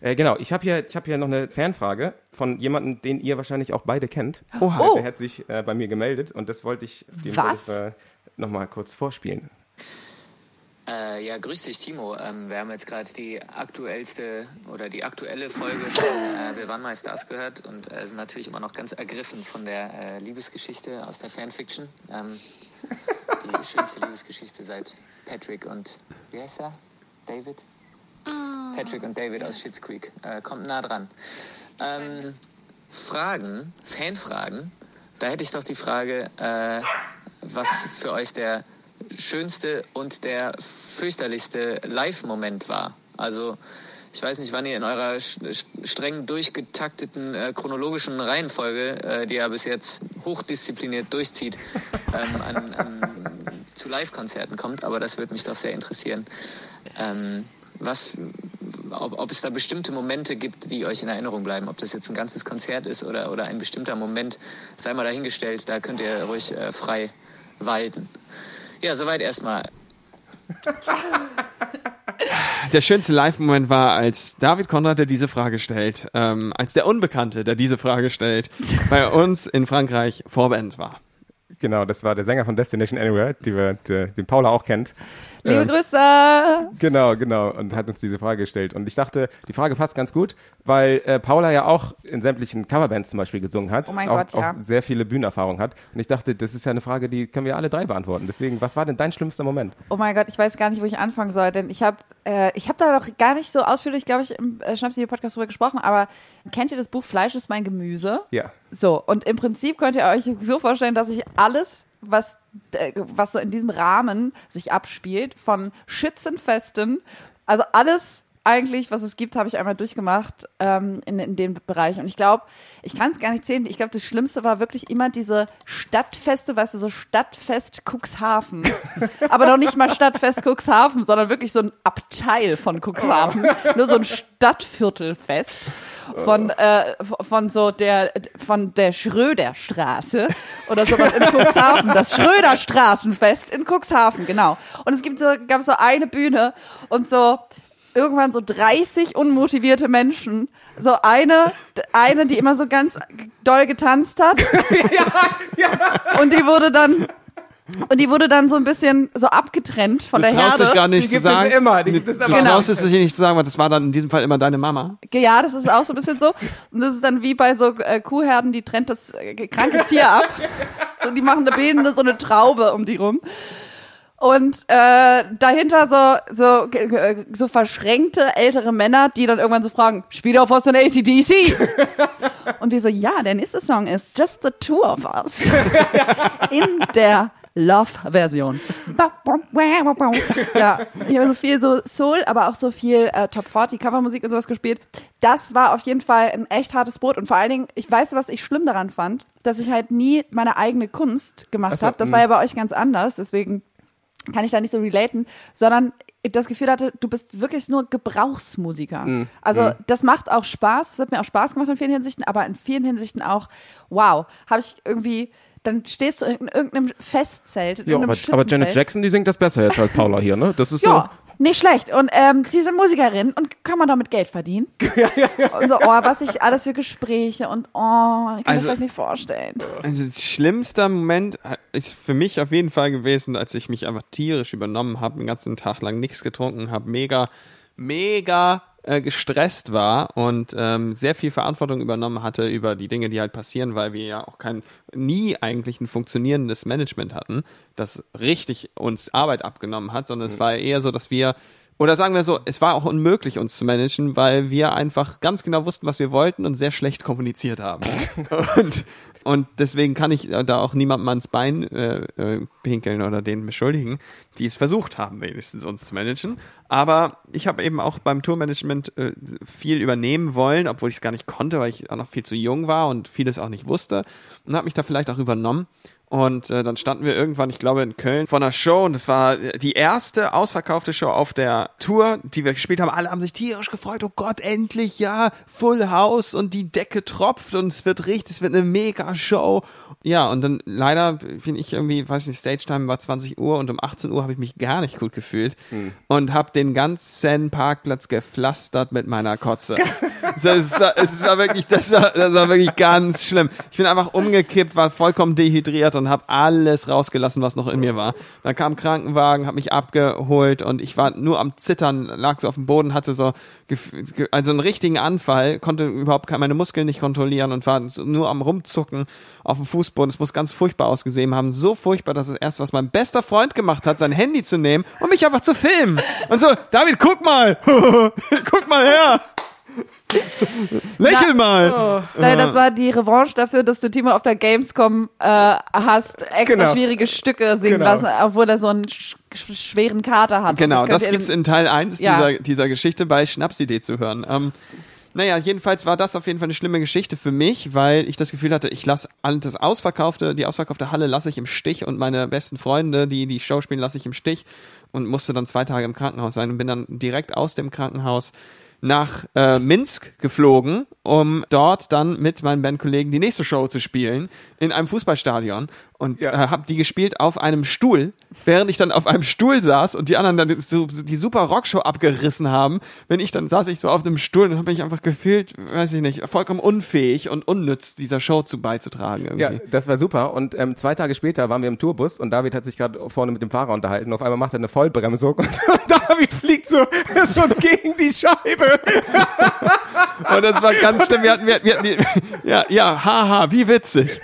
Äh, genau, ich habe hier, ich hab hier noch eine Fanfrage von jemandem, den ihr wahrscheinlich auch beide kennt. Oha. Oh. Der hat sich äh, bei mir gemeldet und das wollte ich dem Was? wollte ich, äh, nochmal kurz vorspielen. Äh, ja, grüß dich, Timo. Ähm, wir haben jetzt gerade die aktuellste oder die aktuelle Folge von äh, Wir waren mal Stars gehört und äh, sind natürlich immer noch ganz ergriffen von der äh, Liebesgeschichte aus der Fanfiction. Ähm, die schönste Liebesgeschichte seit Patrick und wie heißt er? David? Patrick und David aus Schitt's Creek. Äh, kommt nah dran. Ähm, Fragen, Fanfragen. Da hätte ich doch die Frage, äh, was für euch der schönste und der fürchterlichste Live-Moment war. Also ich weiß nicht, wann ihr in eurer streng durchgetakteten äh, chronologischen Reihenfolge, äh, die ihr bis jetzt hochdiszipliniert durchzieht, ähm, an, an, zu Live-Konzerten kommt, aber das würde mich doch sehr interessieren. Ähm, was, ob, ob es da bestimmte Momente gibt, die euch in Erinnerung bleiben, ob das jetzt ein ganzes Konzert ist oder, oder ein bestimmter Moment, sei mal dahingestellt, da könnt ihr ruhig äh, frei walten. Ja, soweit erstmal. Der schönste Live-Moment war, als David Konrad, der diese Frage stellt, ähm, als der Unbekannte, der diese Frage stellt, bei uns in Frankreich Vorband war. Genau, das war der Sänger von Destination Anywhere, die wir, die, den Paula auch kennt. Liebe Ähm, Grüße! Genau, genau. Und hat uns diese Frage gestellt. Und ich dachte, die Frage passt ganz gut, weil äh, Paula ja auch in sämtlichen Coverbands zum Beispiel gesungen hat. Oh mein auch, Gott, ja. Auch sehr viele Bühnenerfahrung hat. Und ich dachte, das ist ja eine Frage, die können wir alle drei beantworten. Deswegen, was war denn dein schlimmster Moment? Oh mein Gott, ich weiß gar nicht, wo ich anfangen soll, denn ich habe äh, ich hab da noch gar nicht so ausführlich, glaube ich, im äh, Schnapsvideo-Podcast drüber gesprochen, aber kennt ihr das Buch Fleisch ist mein Gemüse? Ja. So, und im Prinzip könnt ihr euch so vorstellen, dass ich alles, was, äh, was so in diesem Rahmen sich abspielt, von Schützenfesten, also alles eigentlich, was es gibt, habe ich einmal durchgemacht ähm, in, in dem Bereich. Und ich glaube, ich kann es gar nicht zählen. Ich glaube, das Schlimmste war wirklich immer diese Stadtfeste, weißt du, so Stadtfest Cuxhaven. Aber noch nicht mal Stadtfest Cuxhaven, sondern wirklich so ein Abteil von Cuxhaven. Nur so ein Stadtviertelfest von, äh, von so der, von der Schröderstraße oder sowas in Cuxhaven. Das Schröderstraßenfest in Cuxhaven, genau. Und es gibt so, gab so eine Bühne und so irgendwann so 30 unmotivierte Menschen. So eine, eine, die immer so ganz doll getanzt hat. Und die wurde dann, und die wurde dann so ein bisschen so abgetrennt von Du der traust Herde. dich gar nicht Die zu gibt es sagen. immer, die gibt es du immer. traust es dich nicht zu sagen, weil das war dann in diesem Fall immer deine Mama. Ja, das ist auch so ein bisschen so. Und das ist dann wie bei so äh, Kuhherden, die trennt das äh, kranke Tier ab. So, die machen eine bildende so eine Traube um die rum. Und äh, dahinter so, so, äh, so verschränkte ältere Männer, die dann irgendwann so fragen, spielt auf was von ACDC? Und wir so, ja, der nächste Song ist Just the Two of Us. In der Love-Version. Ja, ich habe so viel so Soul, aber auch so viel äh, Top 40 Covermusik und sowas gespielt. Das war auf jeden Fall ein echt hartes Brot und vor allen Dingen, ich weiß, was ich schlimm daran fand, dass ich halt nie meine eigene Kunst gemacht so, habe. Das war ja bei euch ganz anders, deswegen kann ich da nicht so relaten, sondern das Gefühl hatte, du bist wirklich nur Gebrauchsmusiker. Also das macht auch Spaß, das hat mir auch Spaß gemacht in vielen Hinsichten, aber in vielen Hinsichten auch, wow, habe ich irgendwie, dann stehst du in irgendeinem Festzelt, in Ja, aber, aber Janet. Jackson, die singt das besser jetzt als Paula hier, ne? Das ist Ja, nicht schlecht. Und ähm, sie ist Musikerin und kann man damit Geld verdienen. Und so, oh, was ich alles für Gespräche und oh, ich kann Also- das euch nicht vorstellen. Also schlimmster Moment ist für mich auf jeden Fall gewesen, als ich mich einfach tierisch übernommen habe, den ganzen Tag lang nichts getrunken habe, mega, mega äh, gestresst war und ähm, sehr viel Verantwortung übernommen hatte über die Dinge, die halt passieren, weil wir ja auch kein nie eigentlich ein funktionierendes Management hatten, das richtig uns Arbeit abgenommen hat, sondern es war eher so, dass wir oder sagen wir so, es war auch unmöglich, uns zu managen, weil wir einfach ganz genau wussten, was wir wollten und sehr schlecht kommuniziert haben. und, und deswegen kann ich da auch niemandem ans Bein äh, äh, pinkeln oder den beschuldigen, die es versucht haben, wenigstens uns zu managen. Aber ich habe eben auch beim Tourmanagement äh, viel übernehmen wollen, obwohl ich es gar nicht konnte, weil ich auch noch viel zu jung war und vieles auch nicht wusste. Und habe mich da vielleicht auch übernommen. Und äh, dann standen wir irgendwann, ich glaube, in Köln vor einer Show und das war die erste ausverkaufte Show auf der Tour, die wir gespielt haben. Alle haben sich tierisch gefreut. Oh Gott, endlich, ja, Full House und die Decke tropft und es wird richtig, es wird eine mega Show. Ja, und dann leider bin ich irgendwie, weiß nicht, Stage Time war 20 Uhr und um 18 Uhr habe ich mich gar nicht gut gefühlt und habe den ganzen Parkplatz gepflastert mit meiner Kotze. Es, war, es war wirklich, das war, das war wirklich ganz schlimm. Ich bin einfach umgekippt, war vollkommen dehydriert und habe alles rausgelassen, was noch in mir war. Dann kam ein Krankenwagen, hat mich abgeholt und ich war nur am Zittern, lag so auf dem Boden, hatte so, also einen richtigen Anfall, konnte überhaupt meine Muskeln nicht kontrollieren und war nur am rumzucken auf dem Fußboden. Es muss ganz furchtbar ausgesehen haben. So furchtbar, dass das erste, was mein bester Freund gemacht hat, sein Handy zu nehmen und mich einfach zu filmen. Und so, David, guck mal! guck mal her! Lächel mal! Nein, das war die Revanche dafür, dass du Timo auf der Gamescom äh, hast extra Genau. schwierige Stücke singen Genau. lassen, obwohl er so einen sch sch- schweren Kater hat. Genau, Und das, ihr gibt's in Teil 1 Ja. dieser, dieser Geschichte bei Schnapsidee zu hören. Ähm, naja, jedenfalls war das auf jeden Fall eine schlimme Geschichte für mich, weil ich das Gefühl hatte, ich lasse das ausverkaufte, die ausverkaufte Halle lasse ich im Stich und meine besten Freunde, die die Show spielen, lasse ich im Stich und musste dann zwei Tage im Krankenhaus sein und bin dann direkt aus dem Krankenhaus nach äh, Minsk geflogen, um dort dann mit meinen Bandkollegen die nächste Show zu spielen in einem Fußballstadion und Ja. äh, habe die gespielt auf einem Stuhl, während ich dann auf einem Stuhl saß und die anderen dann so, die super Rockshow abgerissen haben. Wenn ich dann saß ich so auf einem Stuhl und habe mich einfach gefühlt, weiß ich nicht, vollkommen unfähig und unnütz dieser Show zu beizutragen irgendwie. Ja, das war super. Und ähm, zwei Tage später waren wir im Tourbus und David hat sich gerade vorne mit dem Fahrer unterhalten. Auf einmal macht er eine Vollbremsung und David fliegt so, so gegen die Scheibe. Und das war ganz schlimm. Wir hatten, wir hatten, wir hatten, ja, ja, haha, wie witzig.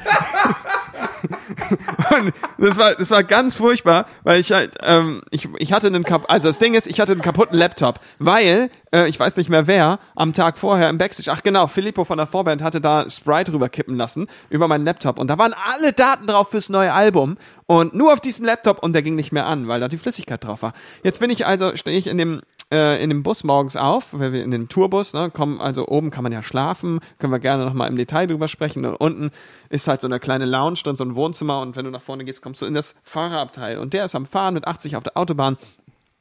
Und das war, das war ganz furchtbar, weil ich halt, ähm, ich, ich hatte einen Kap also das Ding ist, ich hatte einen kaputten Laptop, weil, äh, ich weiß nicht mehr wer, am Tag vorher im Backstage, ach genau, Filippo von der Vorband hatte da Sprite rüberkippen lassen über meinen Laptop und da waren alle Daten drauf fürs neue Album und nur auf diesem Laptop und der ging nicht mehr an, weil da die Flüssigkeit drauf war. Jetzt bin ich also, stehe ich in dem, äh, in dem Bus morgens auf, weil wir in den Tourbus, ne, kommen, also oben kann man ja schlafen, können wir gerne nochmal im Detail drüber sprechen. Und unten ist halt so eine kleine Lounge und so ein Wohnzimmer. Und wenn du nach vorne gehst, kommst du in das Fahrerabteil. Und der ist am Fahren mit 80 auf der Autobahn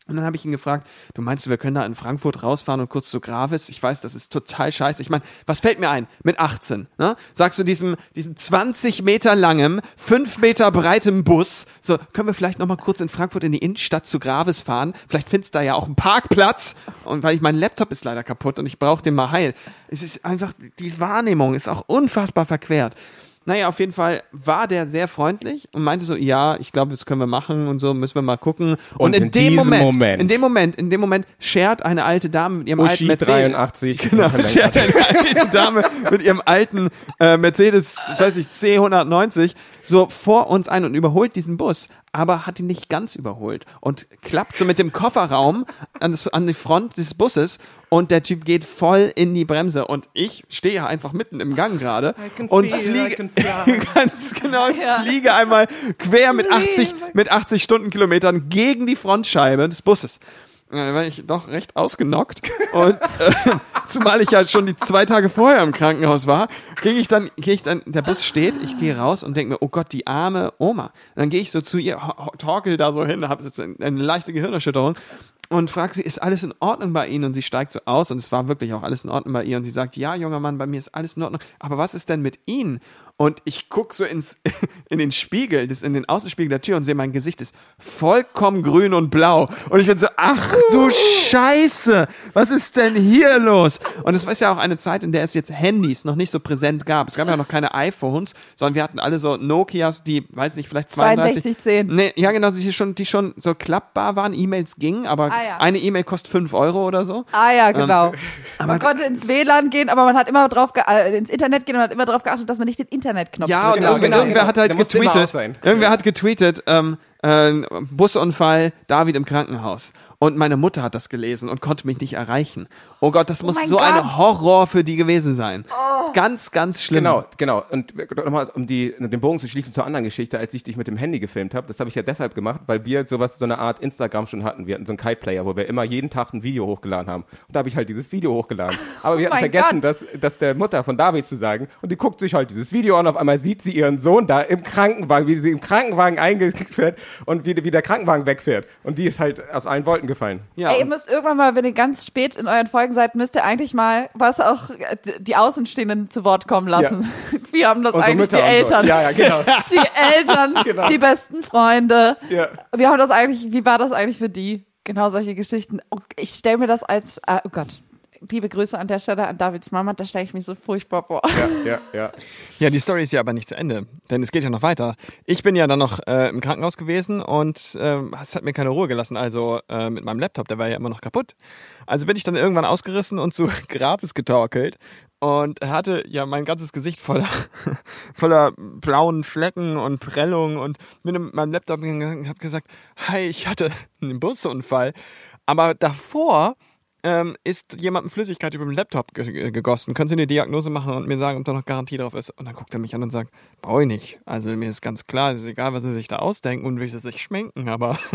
Und dann habe ich ihn gefragt, du meinst, wir können da in Frankfurt rausfahren und kurz zu Gravis? Ich weiß, das ist total scheiße. Ich meine, was fällt mir ein? Mit 18, ne? Sagst du diesem, diesem 20 Meter langem, 5 Meter breitem Bus, so, können wir vielleicht noch mal kurz in Frankfurt in die Innenstadt zu Gravis fahren? Vielleicht findest du da ja auch einen Parkplatz. Und weil ich, mein Laptop ist leider kaputt und ich brauche den mal heil. Es ist einfach, die Wahrnehmung ist auch unfassbar verquert. Naja, auf jeden Fall war der sehr freundlich und meinte so, ja, ich glaube, das können wir machen und so, müssen wir mal gucken. Und, Und in, in dem Moment, Moment- in dem Moment, in dem Moment schert eine alte Dame mit ihrem alten Uschi Mercedes. 83. Genau, schert eine alte Dame mit ihrem alten äh, Mercedes, ich weiß nicht, C190 so vor uns ein und überholt diesen Bus, aber hat ihn nicht ganz überholt und klappt so mit dem Kofferraum an, das, an die Front des Busses und der Typ geht voll in die Bremse und ich stehe einfach mitten im Gang gerade und fliege ganz genau ich fliege einmal quer mit 80 mit 80 Stundenkilometern gegen die Frontscheibe des Busses. Da war ich doch recht ausgenockt. Und äh, zumal ich ja schon die zwei Tage vorher im Krankenhaus war, ging ich dann, gehe ich dann, der Bus steht, ich gehe raus und denke mir, oh Gott, die arme Oma. Und dann gehe ich so zu ihr, torkel da so hin, habe jetzt eine leichte Gehirnerschütterung und frage sie, ist alles in Ordnung bei Ihnen? Und sie steigt so aus und es war wirklich auch alles in Ordnung bei ihr. Und sie sagt, ja, junger Mann, bei mir ist alles in Ordnung. Aber was ist denn mit Ihnen? Und ich guck so ins, in den Spiegel, das, in den Außenspiegel der Tür und sehe, mein Gesicht ist vollkommen grün und blau. Und ich bin so, ach du Scheiße, was ist denn hier los? Und es war ja auch eine Zeit, in der es jetzt Handys noch nicht so präsent gab. Es gab ja noch keine iPhones, sondern wir hatten alle so Nokias, die, weiß nicht, vielleicht 32. 6210. Nee, ja, genau, die schon, die schon so klappbar waren, E-Mails gingen, aber Ah, ja. eine E-Mail kostet 5 Euro oder so. Ah ja, genau. aber- man konnte ins WLAN gehen, aber man hat immer drauf äh, ins Internet gehen und hat immer darauf geachtet, dass man nicht den Internetknopf Ja, und. Genau, irgendwer, genau, irgendwer genau. hat halt Der musste immer getweetet. Irgendwer hat getweetet, ähm, äh, Busunfall, David im Krankenhaus. Und meine Mutter hat das gelesen und konnte mich nicht erreichen. Oh Gott, das muss mein so Gott. ein Horror für die gewesen sein. Ganz, ganz schlimm. Genau, genau. Und nochmal, um die, den Bogen zu schließen zur anderen Geschichte, als ich dich mit dem Handy gefilmt habe, das habe ich ja deshalb gemacht, weil wir sowas, so eine Art Instagram schon hatten. Wir hatten so einen Kite-Player, wo wir immer jeden Tag ein Video hochgeladen haben. Und da habe ich halt dieses Video hochgeladen. Aber wir hatten vergessen, Gott. das, das der Mutter von David zu sagen. Und die guckt sich halt dieses Video an, auf einmal sieht sie ihren Sohn da im Krankenwagen, wie sie im Krankenwagen eingeführt und wie, wie der Krankenwagen wegfährt. Und die ist halt aus allen Wolken gefallen. Ja, Ey, ihr müsst irgendwann mal, wenn ihr ganz spät in euren Folgen seid, müsst ihr eigentlich mal was auch äh, die Außenstehenden zu Wort kommen lassen. Wie haben das Unsere eigentlich die Mütter so. Eltern? Ja, ja, genau. Die Eltern, Genau. die besten Freunde. Ja. Wie haben das eigentlich, wie war das eigentlich für die? Genau solche Geschichten. Oh, Ich stelle mir das als, äh, oh Gott, liebe Grüße an der Stelle an Davids Mama, da stelle ich mich so furchtbar vor. Ja, ja, ja. Ja, die Story ist ja aber nicht zu Ende, denn es geht ja noch weiter. Ich bin ja dann noch äh, im Krankenhaus gewesen und ähm, es hat mir keine Ruhe gelassen. Also äh, mit meinem Laptop, der war ja immer noch kaputt. Also bin ich dann irgendwann ausgerissen und zu Grabes getorkelt und hatte ja mein ganzes Gesicht voller, voller blauen Flecken und Prellungen und bin mit meinem Laptop gegangen und habe gesagt, hi, ich hatte einen Busunfall. Aber davor ähm, ist jemandem Flüssigkeit über den Laptop ge ge- gegossen. Können Sie eine Diagnose machen und mir sagen, ob da noch Garantie drauf ist? Und dann guckt er mich an und sagt, brauche ich nicht. Also mir ist ganz klar, es ist egal, was Sie sich da ausdenken und wie Sie sich schminken, aber...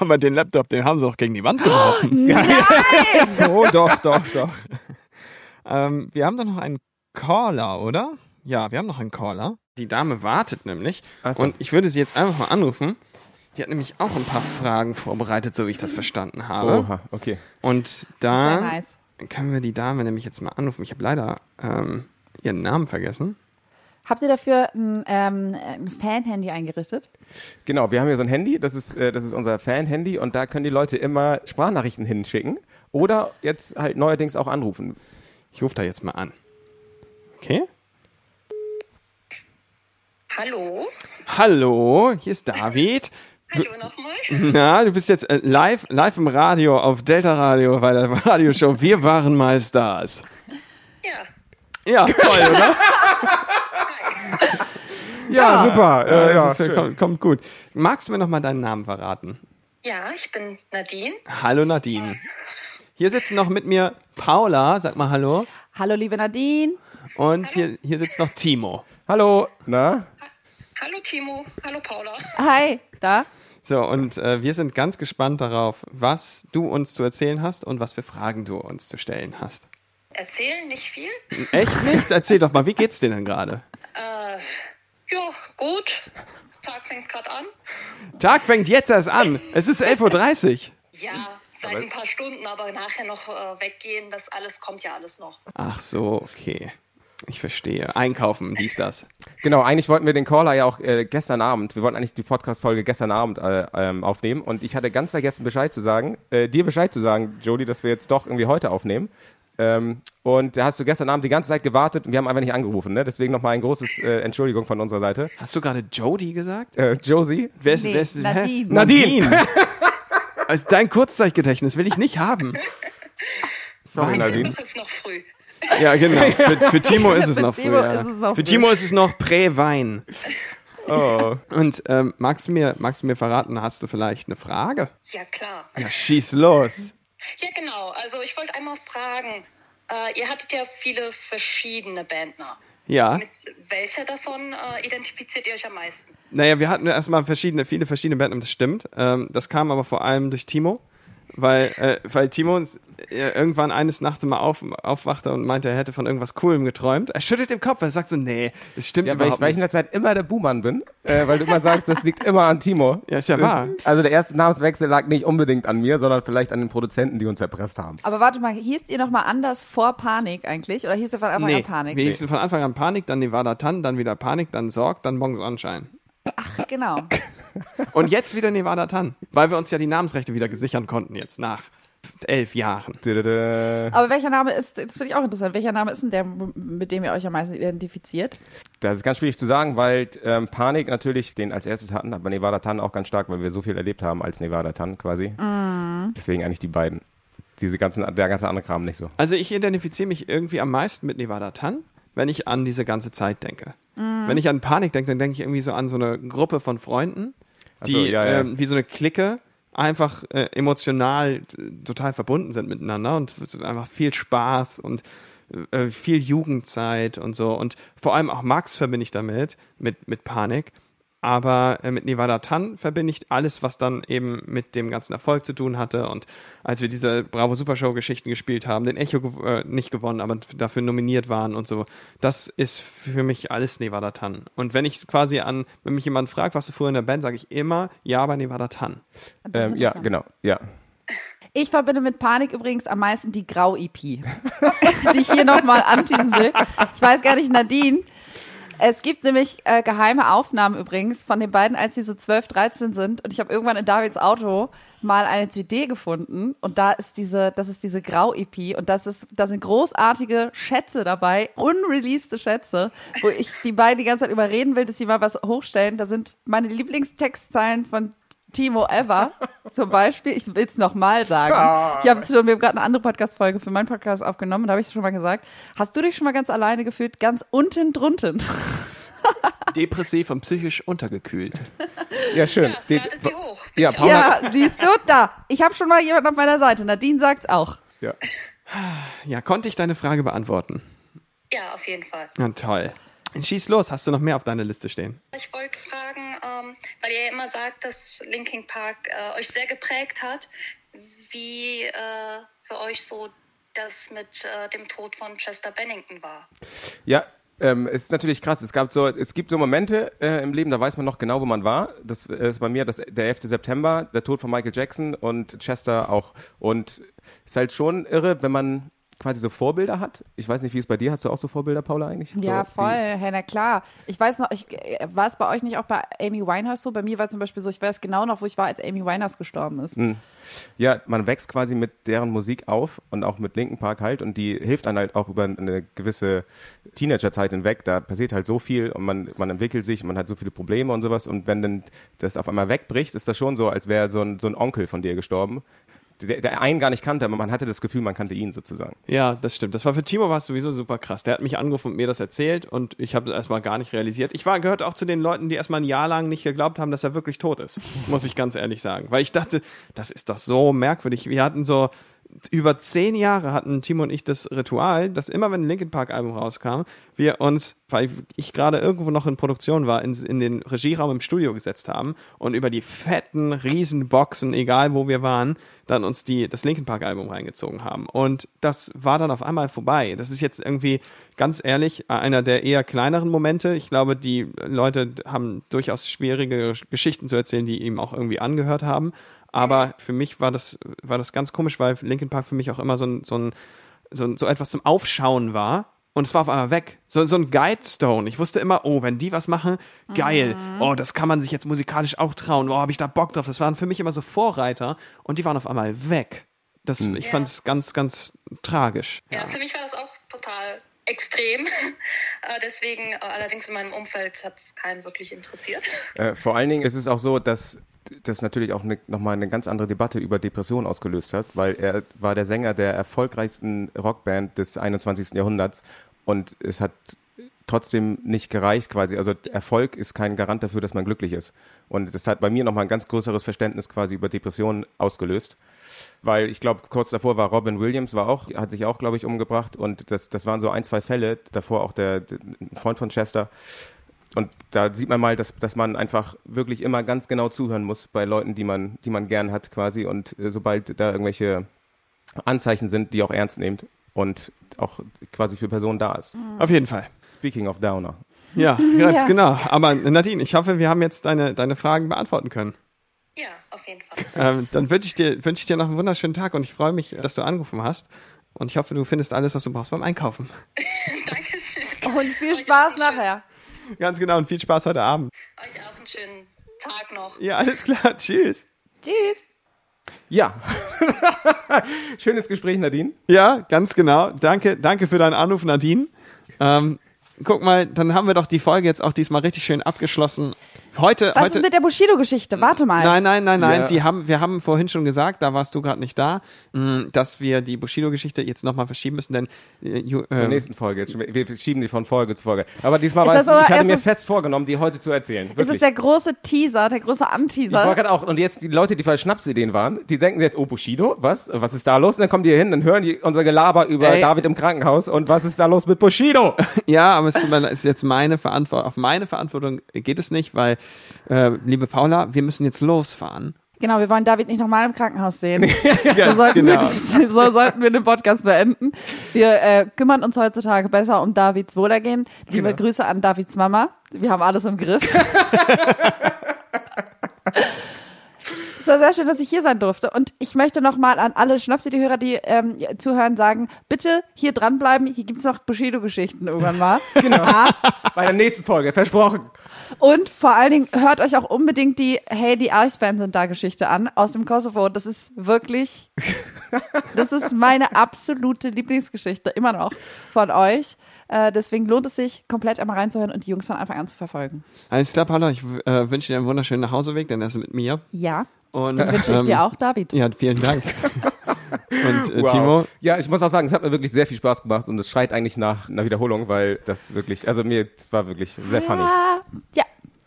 aber den Laptop, den haben Sie doch gegen die Wand geworfen. oh, doch, doch, doch. ähm, wir haben doch noch einen Caller, oder? Ja, wir haben noch einen Caller. Die Dame wartet nämlich. So. Und ich würde sie jetzt einfach mal anrufen. Die hat nämlich auch ein paar Fragen vorbereitet, so wie ich das verstanden habe. Oha, okay. Und da nice. können wir die Dame nämlich jetzt mal anrufen. Ich habe leider ähm, ihren Namen vergessen. Habt ihr dafür ein, ähm, ein Fan-Handy eingerichtet? Genau, wir haben hier so ein Handy, das ist, äh, das ist unser Fan-Handy und da können die Leute immer Sprachnachrichten hinschicken oder jetzt halt neuerdings auch anrufen. Ich rufe da jetzt mal an. Okay? Hallo? Hallo, hier ist David. Hallo nochmal. Na, du bist jetzt äh, live, live im Radio auf Delta Radio bei der Radioshow Wir waren mal Stars. Ja. Ja, toll, oder? Ja, super. Ja, Äh, ja, ist, kommt, kommt gut. Magst du mir noch mal deinen Namen verraten? Ja, ich bin Nadine. Hallo Nadine. Hier sitzt noch mit mir Paula, sag mal Hallo. Hallo, liebe Nadine. Und hier, hier sitzt noch Timo. Hallo, na? Hallo Timo. Hallo Paula. Hi, da. So, und äh, wir sind ganz gespannt darauf, was du uns zu erzählen hast und was für Fragen du uns zu stellen hast. Erzählen nicht viel? Echt nichts? Erzähl doch mal, wie geht's dir denn gerade? Äh, ja, gut. Tag fängt gerade an. Tag fängt jetzt erst an. Es ist 11.30 Uhr. Ja, seit ein paar Stunden, aber nachher noch äh, weggehen, das alles kommt ja alles noch. Ach so, okay. Ich verstehe. Einkaufen, dies, das. Genau, eigentlich wollten wir den Caller ja auch äh, gestern Abend, wir wollten eigentlich die Podcast-Folge gestern Abend äh, ähm, aufnehmen und ich hatte ganz vergessen Bescheid zu sagen, äh, dir Bescheid zu sagen, Jody, dass wir jetzt doch irgendwie heute aufnehmen. Ähm, und da hast du gestern Abend die ganze Zeit gewartet und wir haben einfach nicht angerufen, ne? Deswegen nochmal ein großes äh, Entschuldigung von unserer Seite. Hast du gerade Jody gesagt? Äh, Josie? Wer ist, Nee, wer ist hä? Nadine. Nadine. also dein Kurzzeitgedächtnis will ich nicht haben. Sorry. Nadine. Das ist noch früh. Ja, genau. Für, für Timo ist es noch früh. Timo ja. ist es noch Für früh. Timo ist es noch Prä-Wein. Oh. Und ähm, magst, du mir, magst du mir verraten, hast du vielleicht eine Frage? Ja, klar. Ja, schieß los. Ja, genau. Also ich wollte einmal fragen, äh, ihr hattet ja viele verschiedene Bandner. Ja. Mit welcher davon äh, identifiziert ihr euch am meisten? Naja, wir hatten erstmal verschiedene, viele verschiedene Bands, das stimmt. Ähm, das kam aber vor allem durch Timo. Weil, äh, weil Timo uns äh, irgendwann eines Nachts mal auf, aufwachte und meinte, er hätte von irgendwas Coolem geträumt. Er schüttelt den Kopf, er sagt so, nee, das stimmt Ja, weil ich, überhaupt weil ich in nicht. der Zeit immer der Buhmann bin, äh, weil du immer sagst, das liegt immer an Timo. Ja, ist ja das, wahr. Also der erste Namenswechsel lag nicht unbedingt an mir, sondern vielleicht an den Produzenten, die uns erpresst haben. Aber warte mal, hießt ihr nochmal anders vor Panik eigentlich? Oder hieß ihr von Anfang Nee, an Panik? wir hießen von Anfang an Panik, dann Nevada Tan, dann wieder Panik, dann Sorg, dann Bong Sonnenschein. Genau. Und jetzt wieder Nevada Tan, weil wir uns ja die Namensrechte wieder gesichern konnten jetzt nach elf Jahren. Aber welcher Name ist, das finde ich auch interessant, welcher Name ist denn der, mit dem ihr euch am meisten identifiziert? Das ist ganz schwierig zu sagen, weil ähm, Panik natürlich den als erstes hatten, aber Nevada Tan auch ganz stark, weil wir so viel erlebt haben als Nevada Tan quasi. Deswegen eigentlich die beiden. Diese ganzen, der ganze andere Kram nicht so. Also ich identifiziere mich irgendwie am meisten mit Nevada Tan, wenn ich an diese ganze Zeit denke. Wenn ich an Panik denke, dann denke ich irgendwie so an so eine Gruppe von Freunden, die so, ja, ja. Ähm, wie so eine Clique einfach äh, emotional äh, total verbunden sind miteinander und einfach viel Spaß und äh, viel Jugendzeit und so und vor allem auch Max verbinde ich damit mit mit Panik aber äh, mit Nevada Tan verbinde ich alles, was dann eben mit dem ganzen Erfolg zu tun hatte. Und als wir diese Bravo Super Show Geschichten gespielt haben, den Echo gew äh, nicht gewonnen, aber dafür nominiert waren und so, das ist für mich alles Nevada Tan. Und wenn ich quasi an, wenn mich jemand fragt, was du früher in der Band, sage ich immer ja bei Nevada Tan. Ähm, ja, genau, ja. Ich verbinde mit Panik übrigens am meisten die Grau-EP, die ich hier nochmal anteasen will. Ich weiß gar nicht, Nadine. Es gibt nämlich äh, geheime Aufnahmen übrigens von den beiden, als sie so 12, 13 sind. Und ich habe irgendwann in Davids Auto mal eine CD gefunden und da ist diese, das ist diese Grau-EP und das ist, da sind großartige Schätze dabei, unreleasede Schätze, wo ich die beiden die ganze Zeit überreden will, dass sie mal was hochstellen. Da sind meine Lieblingstextzeilen von Timo Ever zum Beispiel. Ich will es nochmal sagen. Ich habe schon, wir haben gerade eine andere Podcast-Folge für meinen Podcast aufgenommen, da habe ich es schon mal gesagt. Hast du dich schon mal ganz alleine gefühlt? Ganz unten drunten. Depressiv und psychisch untergekühlt. Ja, schön. Ja, hoch. ja, Paula, Ja, siehst du, da. Ich habe schon mal jemanden auf meiner Seite. Nadine sagt's auch. ja. Ja, konnte ich deine Frage beantworten? Ja, auf jeden Fall. Ja, toll. Schieß los, hast du noch mehr auf deiner Liste stehen? Ich wollte fragen, ähm, weil ihr ja immer sagt, dass Linkin Park äh, euch sehr geprägt hat, wie äh, für euch so das mit äh, dem Tod von Chester Bennington war. Ja, ähm, es ist natürlich krass. Es gab so, es gibt so Momente äh, im Leben, da weiß man noch genau, wo man war. Das äh, ist bei mir das, der 11. September, der Tod von Michael Jackson und Chester auch. Und ist halt schon irre, wenn man quasi so Vorbilder hat. Ich weiß nicht, wie es bei dir. Hast du auch so Vorbilder, Paula, eigentlich? Ja, so, voll, hey, na klar. Ich weiß noch, ich, war es bei euch nicht auch bei Amy Winehouse so? Bei mir war zum Beispiel so, ich weiß genau noch, wo ich war, als Amy Winehouse gestorben ist. Die, ja, man wächst quasi mit deren Musik auf und auch mit Linken Park halt und die hilft einem halt auch über eine gewisse Teenagerzeit hinweg. Da passiert halt so viel und man, man entwickelt sich, man hat so viele Probleme und sowas und wenn dann das auf einmal wegbricht, ist das schon so, als wäre so ein, so ein Onkel von dir gestorben, der, der einen gar nicht kannte, aber man hatte das Gefühl, man kannte ihn sozusagen. Ja, das stimmt. Das war für Timo war es sowieso super krass. Der hat mich angerufen und mir das erzählt und ich habe das erstmal gar nicht realisiert. Ich war gehört auch zu den Leuten, die erstmal ein Jahr lang nicht geglaubt haben, dass er wirklich tot ist. Muss ich ganz ehrlich sagen, weil ich dachte, das ist doch so merkwürdig. Wir hatten so über zehn Jahre hatten Timo und ich das Ritual, dass immer wenn ein Linkin Park Album rauskam, wir uns, weil ich gerade irgendwo noch in Produktion war, in, in den Regieraum im Studio gesetzt haben und über die fetten Riesenboxen, egal wo wir waren, dann uns die, das Linkin Park Album reingezogen haben. Und das war dann auf einmal vorbei. Das ist jetzt irgendwie ganz ehrlich, einer der eher kleineren Momente. Ich glaube, die Leute haben durchaus schwierige Geschichten zu erzählen, die ihm auch irgendwie angehört haben. Aber für mich war das, war das ganz komisch, weil Linkin Park für mich auch immer so ein, so ein, so, ein, so etwas zum Aufschauen war. Und es war auf einmal weg. So, so ein Guidestone. Ich wusste immer, oh, wenn die was machen, geil. Oh, das kann man sich jetzt musikalisch auch trauen. Oh, habe ich da Bock drauf. Das waren für mich immer so Vorreiter und die waren auf einmal weg. Das, Ich fand es ganz, ganz tragisch. Ja, für mich war das auch total extrem. Äh, Deswegen, äh, allerdings in meinem Umfeld hat es keinen wirklich interessiert. Äh, vor allen Dingen ist es auch so, dass das natürlich auch ne, nochmal eine ganz andere Debatte über Depressionen ausgelöst hat, weil er war der Sänger der erfolgreichsten Rockband des 21. Jahrhunderts und es hat trotzdem nicht gereicht quasi. Also Erfolg ist kein Garant dafür, dass man glücklich ist. Und das hat bei mir nochmal ein ganz größeres Verständnis quasi über Depressionen ausgelöst. Weil ich glaube, kurz davor war Robin Williams, war auch, hat sich auch, glaube ich, umgebracht. Und das, das waren so ein, zwei Fälle. Davor auch der, der Freund von Chester. Und da sieht man mal, dass, dass man einfach wirklich immer ganz genau zuhören muss bei Leuten, die man, die man gern hat quasi. Und äh, sobald da irgendwelche Anzeichen sind, die auch ernst nehmt und auch quasi für Personen da ist. Auf jeden Fall. Speaking of Downer. Ja, ganz Ja. genau. Aber Nadine, ich hoffe, wir haben jetzt deine, deine Fragen beantworten können. Ja, auf jeden Fall. Ähm, dann wünsche ich, dir, wünsch ich dir noch einen wunderschönen Tag und ich freue mich, dass du angerufen hast. Und ich hoffe, du findest alles, was du brauchst beim Einkaufen. Dankeschön. Und viel Spaß nachher. Ganz genau und viel Spaß heute Abend. Euch auch einen schönen Tag noch. Ja, alles klar. Tschüss. Tschüss. Ja. Schönes Gespräch, Nadine. Ja, ganz genau. Danke, danke für deinen Anruf, Nadine. Ähm, guck mal, dann haben wir doch die Folge jetzt auch diesmal richtig schön abgeschlossen. Heute, Was heute. ist mit der Bushido-Geschichte? Warte mal. Nein, nein, nein, nein. Ja. Die haben, wir haben vorhin schon gesagt, da warst du gerade nicht da, mh, dass wir die Bushido-Geschichte jetzt nochmal verschieben müssen, denn äh, Zur ähm, nächsten Folge. Jetzt, wir schieben die von Folge zu Folge. Aber diesmal war das es, ich hatte mir es- fest vorgenommen, die heute zu erzählen. Es Wirklich. ist der große Teaser, der große ich Anteaser. war gerade auch, und jetzt die Leute, die vielleicht Schnapsideen waren, die denken jetzt, oh Bushido, was? Was ist da los? Und dann kommen die hier hin, dann hören die unser Gelaber über Ey. David im Krankenhaus und was ist da los mit Bushido? Ja, aber es ist jetzt meine Verantwortung. Auf meine Verantwortung geht es nicht, weil, äh, liebe Paula, wir müssen jetzt losfahren. Genau, wir wollen David nicht nochmal im Krankenhaus sehen. so, sollten genau. wir, so sollten wir den Podcast beenden. Wir äh, kümmern uns heutzutage besser um Davids Wohlergehen. Liebe Genau. Grüße an Davids Mama. Wir haben alles im Griff. Es war sehr schön, dass ich hier sein durfte. Und ich möchte nochmal an alle Schnapsidee-Hörer, die ähm, zuhören, sagen, bitte hier dranbleiben. Hier gibt's noch Bushido-Geschichten irgendwann mal. Genau. Bei der nächsten Folge, versprochen. Und vor allen Dingen hört euch auch unbedingt die Hey, die Eisbären sind da Geschichte an aus dem Kosovo. Das ist wirklich, das ist meine absolute Lieblingsgeschichte, immer noch von euch. Äh, deswegen lohnt es sich, komplett einmal reinzuhören und die Jungs von Anfang an zu verfolgen. Alles klar, Paula, ich äh, wünsche dir einen wunderschönen Nachhauseweg, denn er ist mit mir. Ja, Und wünsche ich ähm, dir auch, David. Ja, vielen Dank. Und äh, Wow. Timo, Ja, ich muss auch sagen, es hat mir wirklich sehr viel Spaß gemacht und es schreit eigentlich nach einer Wiederholung, weil das wirklich, also mir, es war wirklich sehr funny. Ja, ja,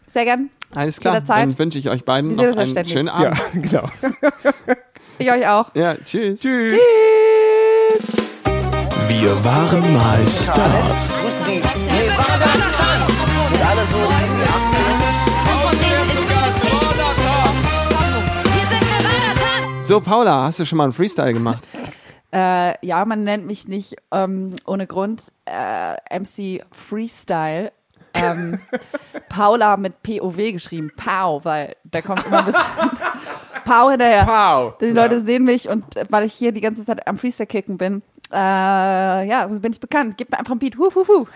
sehr gern. alles klar. Jederzeit. Dann wünsche ich euch beiden Wir noch ja einen schönen Ja, Abend. genau. Ich euch auch. Ja, tschüss. Tschüss. Tschüss. Wir waren mal Stars. Von So, Paula, hast du schon mal einen Freestyle gemacht? Äh, ja, man nennt mich nicht ähm, ohne Grund äh, MC Freestyle. Ähm, Paula mit POW geschrieben, Pau, weil da kommt immer ein bisschen Pau hinterher. Pow. Die Leute sehen mich und weil ich hier die ganze Zeit am Freestyle kicken bin, äh, ja, so bin ich bekannt. Gib mir einfach ein Beat. Hu, hu, hu.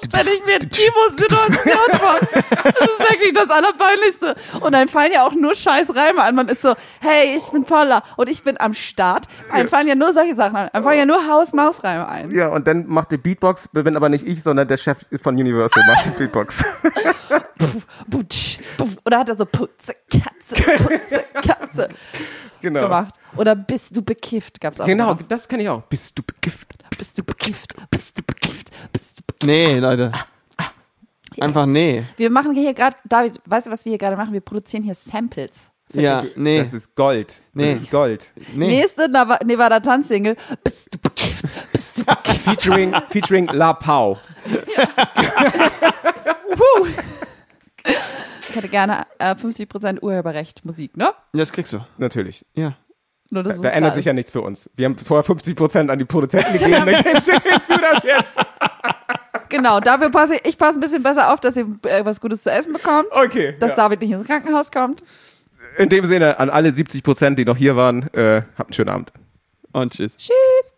So stelle ich mir Timos Situation vor. Das ist wirklich das Allerpeinlichste. Und dann fallen ja auch nur scheiß Reime an. Man ist so, hey, ich bin Paula und ich bin am Start. Einem fallen ja nur solche Sachen an. Einem fallen ja nur Haus-Maus-Reime ein. Ja, und dann macht die Beatbox, bin aber nicht ich, sondern der Chef von Universal macht die Beatbox. Butsch, buff. Oder hat er so Putze, Katze, Putze, Katze genau. gemacht. Oder bist du bekifft, gab's auch. Genau, immer. das kenne ich auch. Bist du bekifft? Bist du bekifft, bist du bekifft, bist du bekifft. Nee, Leute. Einfach nee. Wir machen hier gerade, David, weißt du, was wir hier gerade machen? Wir produzieren hier Samples. Ja, nee. Das ist Gold. Nee. Das ist Gold. nee. Nächste Nevada Tanzsingle. Bist du bekifft? Bist du bekifft? Featuring, featuring La Pau. Puh. Ich hätte gerne äh, 50% Urheberrecht Musik, ne? Das kriegst du. Natürlich. Ja. Nur, Da, da ändert sich ja nichts für uns. Wir haben vorher 50 Prozent an die Produzenten gegeben. Du kriegst du das jetzt. Genau, dafür passe ich, ich passe ein bisschen besser auf, dass ihr äh, was Gutes zu essen bekommt. Okay. Dass ja. David nicht ins Krankenhaus kommt. In dem Sinne, an alle 70 Prozent, die noch hier waren, äh, habt einen schönen Abend. Und tschüss. Tschüss.